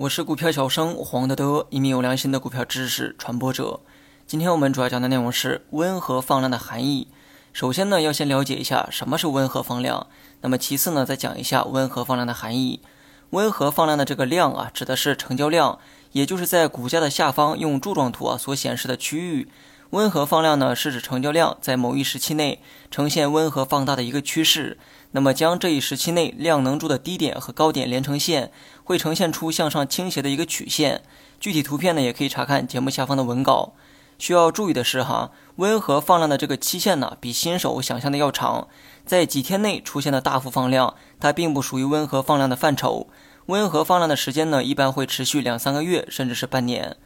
我是股票小生黄德德，一名有良心的股票知识传播者。今天我们主要讲的内容是温和放量的含义。首先呢，要先了解一下什么是温和放量。那么其次呢，再讲一下温和放量的含义。温和放量的这个量啊，指的是成交量，也就是在股价的下方用柱状图啊所显示的区域。温和放量呢，是指成交量在某一时期内呈现温和放大的一个趋势。那么将这一时期内量能柱的低点和高点连成线，会呈现出向上倾斜的一个曲线。具体图片呢，也可以查看节目下方的文稿。需要注意的是哈，温和放量的这个期限呢，比新手想象的要长。在几天内出现的大幅放量，它并不属于温和放量的范畴。温和放量的时间呢，一般会持续两三个月，甚至是半年。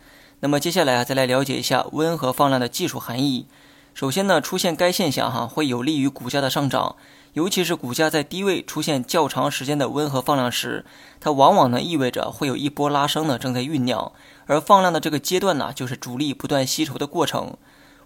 那么接下来啊，再来了解一下温和放量的技术含义。首先呢，出现该现象哈，会有利于股价的上涨，尤其是股价在低位出现较长时间的温和放量时，它往往呢意味着会有一波拉升呢正在酝酿。而放量的这个阶段呢，就是主力不断吸筹的过程。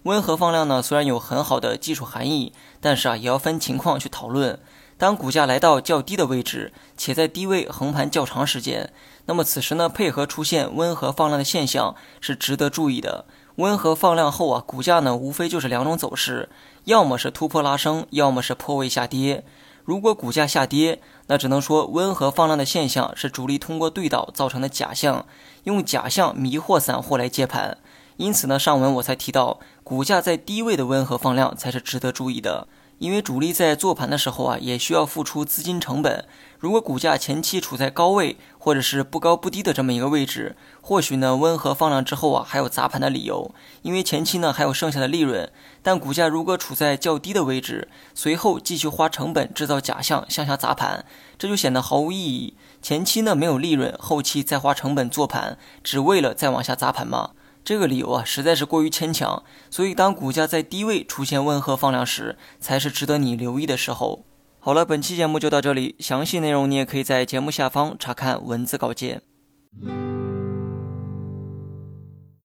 温和放量呢，虽然有很好的技术含义，但是啊，也要分情况去讨论。当股价来到较低的位置，且在低位横盘较长时间，那么此时呢，配合出现温和放量的现象是值得注意的。温和放量后啊，股价呢无非就是两种走势，要么是突破拉升，要么是破位下跌。如果股价下跌，那只能说温和放量的现象是主力通过对倒造成的假象，用假象迷惑散户来接盘。因此呢，上文我才提到，股价在低位的温和放量才是值得注意的。因为主力在做盘的时候啊，也需要付出资金成本。如果股价前期处在高位，或者是不高不低的这么一个位置，或许呢温和放量之后啊，还有砸盘的理由。因为前期呢还有剩下的利润。但股价如果处在较低的位置，随后继续花成本制造假象向下砸盘，这就显得毫无意义。前期呢没有利润，后期再花成本做盘，只为了再往下砸盘吗？这个理由啊，实在是过于牵强，所以当股价在低位出现温和放量时，才是值得你留意的时候。好了，本期节目就到这里，详细内容你也可以在节目下方查看文字稿件。